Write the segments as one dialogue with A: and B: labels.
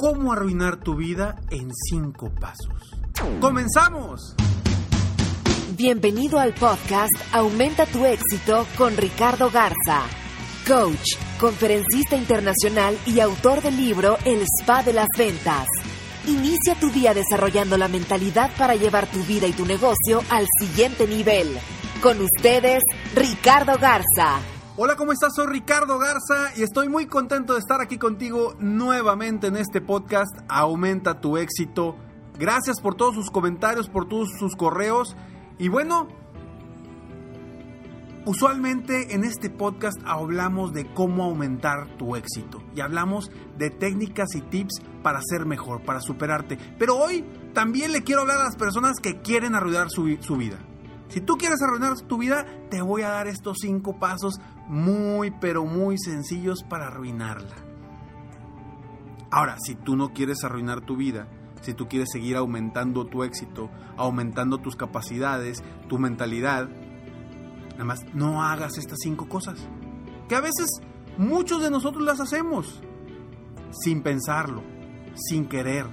A: ¿Cómo arruinar tu vida en cinco pasos? ¡Comenzamos!
B: Bienvenido al podcast Aumenta tu éxito con Ricardo Garza, coach, conferencista internacional y autor del libro El Spa de las Ventas. Inicia tu día desarrollando la mentalidad para llevar tu vida y tu negocio al siguiente nivel. Con ustedes, Ricardo Garza.
A: Hola, ¿cómo estás? Soy Ricardo Garza y estoy muy contento de estar aquí contigo nuevamente en este podcast Aumenta tu éxito. Gracias por todos sus comentarios, por todos sus correos. Y bueno, usualmente en este podcast hablamos de cómo aumentar tu éxito y hablamos de técnicas y tips para ser mejor, para superarte. Pero hoy también le quiero hablar a las personas que quieren arruinar su, su vida. Si tú quieres arruinar tu vida, te voy a dar estos cinco pasos muy, pero muy sencillos para arruinarla. Ahora, si tú no quieres arruinar tu vida, si tú quieres seguir aumentando tu éxito, aumentando tus capacidades, tu mentalidad, nada más no hagas estas cinco cosas. Que a veces muchos de nosotros las hacemos sin pensarlo, sin querer,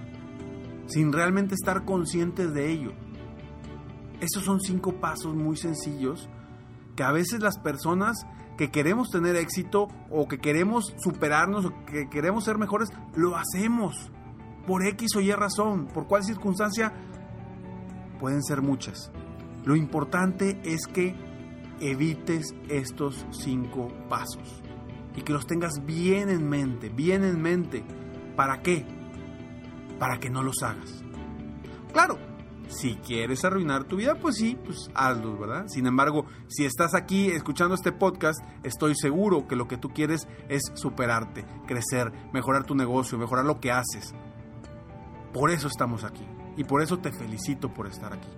A: sin realmente estar conscientes de ello. Esos son cinco pasos muy sencillos que a veces las personas que queremos tener éxito o que queremos superarnos o que queremos ser mejores, lo hacemos por X o Y razón, por cuál circunstancia, pueden ser muchas. Lo importante es que evites estos cinco pasos y que los tengas bien en mente, bien en mente. ¿Para qué? Para que no los hagas. Claro, si quieres arruinar tu vida, pues sí, pues hazlo, ¿verdad? Sin embargo, si estás aquí escuchando este podcast, estoy seguro que lo que tú quieres es superarte, crecer, mejorar tu negocio, mejorar lo que haces. Por eso estamos aquí. Y por eso te felicito por estar aquí.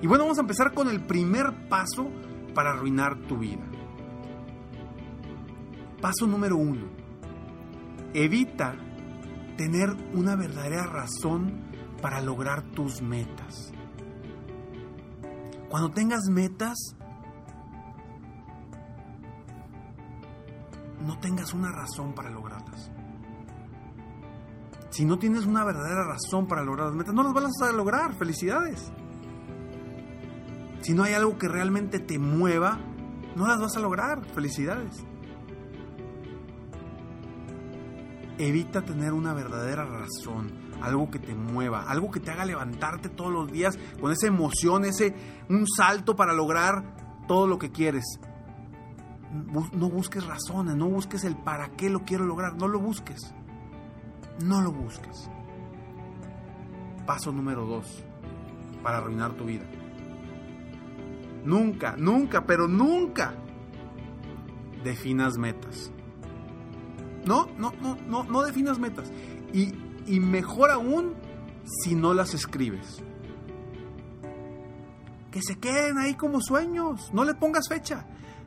A: Y bueno, vamos a empezar con el primer paso para arruinar tu vida. Paso número uno. Evita tener una verdadera razón para lograr tus metas. Cuando tengas metas, no tengas una razón para lograrlas. Si no tienes una verdadera razón para lograr las metas, no las vas a lograr. Felicidades. Si no hay algo que realmente te mueva, no las vas a lograr. Felicidades. Evita tener una verdadera razón, algo que te mueva, algo que te haga levantarte todos los días con esa emoción, ese un salto para lograr todo lo que quieres. No busques razones, no busques el para qué lo quiero lograr, no lo busques. No lo busques. Paso número dos para arruinar tu vida. Nunca, nunca, pero nunca definas metas. No, no, no, no, no definas metas. Y, y mejor aún si no las escribes. Que se queden ahí como sueños. No le pongas fecha.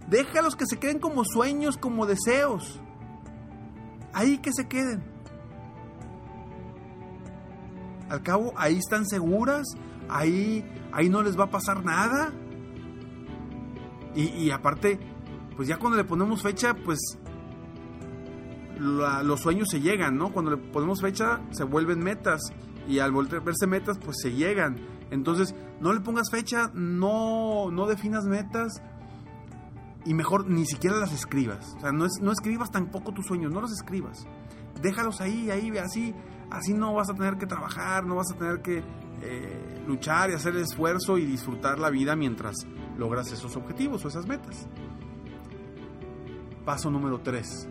A: Déjalos que se queden como sueños, como deseos. Ahí que se queden. Al cabo, ahí están seguras. Ahí, ahí no les va a pasar nada. Y, y aparte, pues ya cuando le ponemos fecha, pues los sueños se llegan, ¿no? Cuando le ponemos fecha, se vuelven metas. Y al volverse metas, pues se llegan. Entonces, no le pongas fecha, no, no definas metas. y mejor ni siquiera las escribas. O sea, no, no escribas tampoco tus sueños, no los escribas. Déjalos ahí, ahí, así, así no vas a tener que trabajar, no vas a tener que eh, luchar y hacer el esfuerzo y disfrutar la vida mientras logras esos objetivos o esas metas. Paso número 3.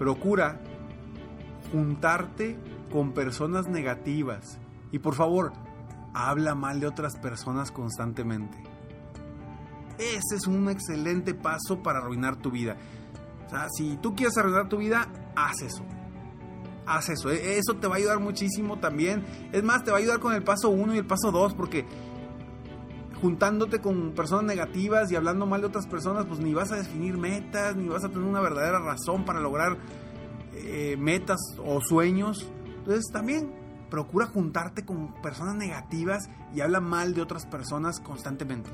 A: Procura juntarte con personas negativas. Y por favor, habla mal de otras personas constantemente. Ese es un excelente paso para arruinar tu vida. O sea, si tú quieres arruinar tu vida, haz eso. Haz eso. E, eso te va a ayudar muchísimo también. Es más, te va a ayudar con el paso 1 y el paso 2 porque juntándote con personas negativas y hablando mal de otras personas, pues ni vas a definir metas, ni vas a tener una verdadera razón para lograr eh, metas o sueños. Entonces también procura juntarte con personas negativas y habla mal de otras personas constantemente.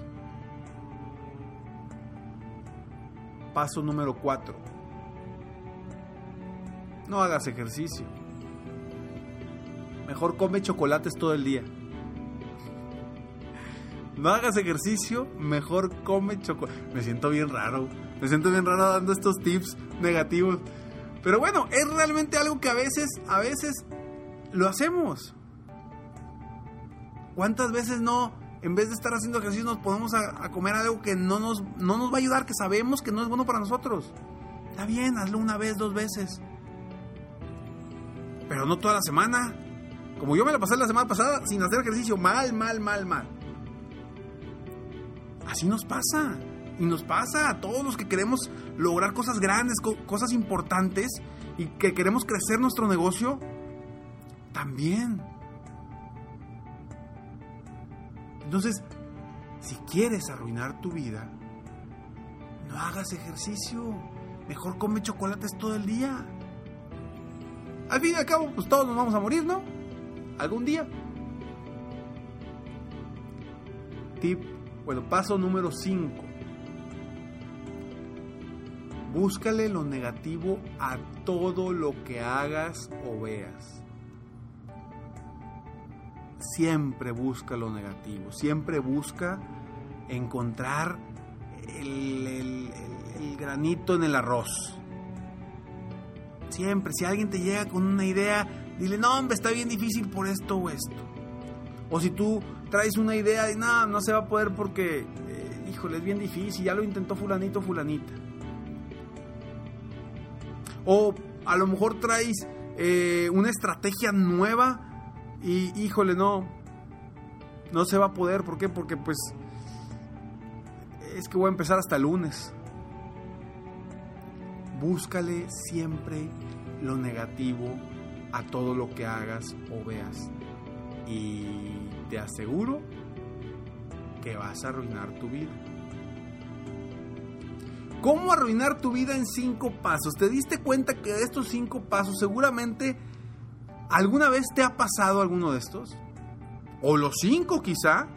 A: Paso número 4. No hagas ejercicio. Mejor come chocolates todo el día. No hagas ejercicio, mejor come chocolate. Me siento bien raro. Me siento bien raro dando estos tips negativos. Pero bueno, es realmente algo que a veces, a veces lo hacemos. ¿Cuántas veces no en vez de estar haciendo ejercicio, nos ponemos a, comer algo que no nos, no nos va a ayudar, que sabemos que no es bueno para nosotros. Está bien, hazlo una vez, dos veces. Pero no toda la semana. Como yo me la pasé la semana pasada sin hacer ejercicio, mal, mal, mal, mal. Así nos pasa. Y nos pasa a todos los que queremos lograr cosas grandes, cosas importantes y que queremos crecer nuestro negocio. También Entonces, si quieres arruinar tu vida, no hagas ejercicio. Mejor come chocolates todo el día. Al fin y al cabo, pues todos nos vamos a morir, ¿no? Algún día. Tip, bueno, paso número 5. Búscale lo negativo a todo lo que hagas o veas siempre busca lo negativo, siempre busca encontrar el, granito en el arroz. Siempre, si alguien te llega con una idea, dile, no, hombre, está bien difícil por esto o esto. O si tú traes una idea y no, no se va a poder porque, eh, híjole, es bien difícil, ya lo intentó fulanito, fulanita. O a lo mejor traes eh, una estrategia nueva y híjole, no, no se va a poder. ¿Por qué? Porque pues es que voy a empezar hasta el lunes. Búscale siempre lo negativo a todo lo que hagas o veas. Y te aseguro que vas a arruinar tu vida. ¿Cómo arruinar tu vida en cinco pasos? ¿Te diste cuenta que de estos cinco pasos seguramente ¿Alguna vez te ha pasado alguno de estos? ¿O los cinco quizá?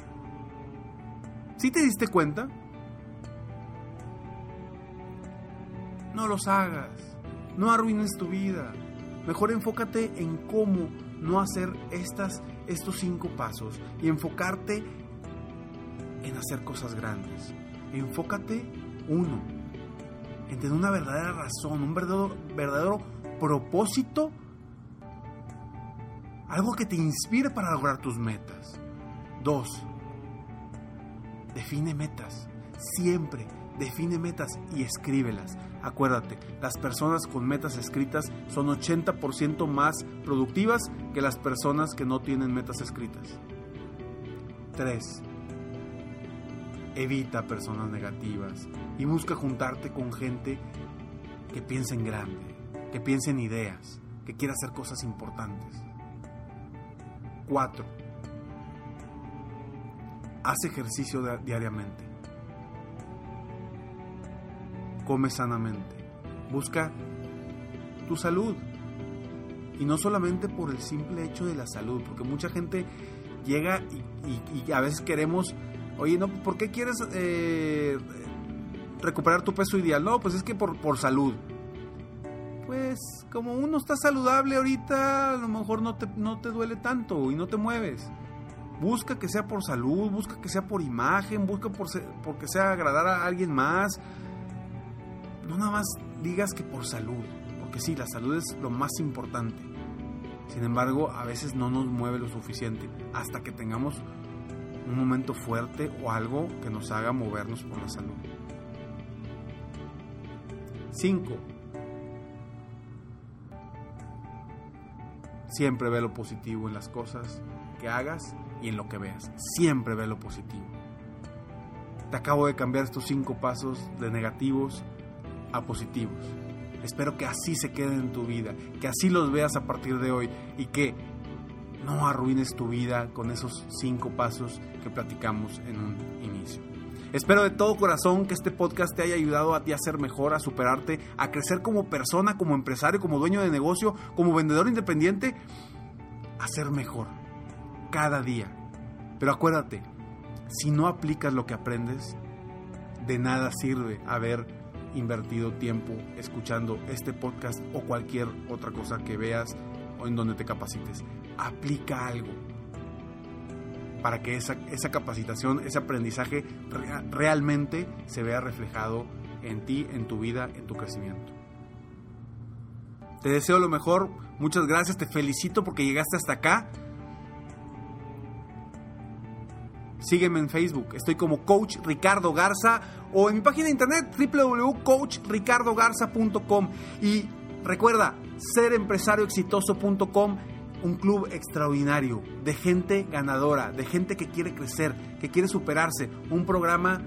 A: ¿Sí te diste cuenta? No los hagas. No arruines tu vida. Mejor enfócate en cómo no hacer estas, estos cinco pasos y enfocarte en hacer cosas grandes. Enfócate, uno, en tener una verdadera razón, un verdadero, verdadero propósito algo que te inspire para lograr tus metas. Dos, define metas. Siempre define metas y escríbelas. Acuérdate, las personas con metas escritas son 80% más productivas que las personas que no tienen metas escritas. 3. Evita personas negativas y busca juntarte con gente que piense en grande, que piense en ideas, que quiera hacer cosas importantes. 4. Haz ejercicio diariamente. Come sanamente. Busca tu salud. Y no solamente por el simple hecho de la salud, porque mucha gente llega y, a veces queremos, oye, no, ¿por qué quieres eh, recuperar tu peso ideal? No, pues es que por, por salud pues como uno está saludable ahorita, a lo mejor no te, no te duele tanto y no te mueves. Busca que sea por salud, busca que sea por imagen, busca por porque sea agradar a alguien más. No nada más digas que por salud, porque sí, la salud es lo más importante. Sin embargo, a veces no nos mueve lo suficiente hasta que tengamos un momento fuerte o algo que nos haga movernos por la salud. 5. Siempre ve lo positivo en las cosas que hagas y en lo que veas. Siempre ve lo positivo. Te acabo de cambiar estos cinco pasos de negativos a positivos. Espero que así se queden en tu vida, que así los veas a partir de hoy y que no arruines tu vida con esos cinco pasos que platicamos en un inicio. Espero de todo corazón que este podcast te haya ayudado a ti a ser mejor, a superarte, a crecer como persona, como empresario, como dueño de negocio, como vendedor independiente, a ser mejor cada día. Pero acuérdate, si no aplicas lo que aprendes, de nada sirve haber invertido tiempo escuchando este podcast o cualquier otra cosa que veas o en donde te capacites. Aplica algo para que esa, esa capacitación, ese aprendizaje realmente se vea reflejado en ti, en tu vida, en tu crecimiento. Te deseo lo mejor, muchas gracias, te felicito porque llegaste hasta acá. Sígueme en Facebook, estoy como Coach Ricardo Garza o en mi página de internet www.coachricardogarza.com y recuerda serempresarioexitoso.com un club extraordinario de gente ganadora, de gente que quiere crecer, que quiere superarse, un programa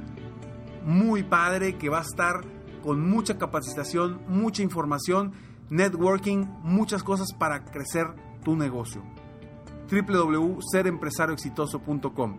A: muy padre que va a estar con mucha capacitación, mucha información, networking, muchas cosas para crecer tu negocio. www.serempresarioexitoso.com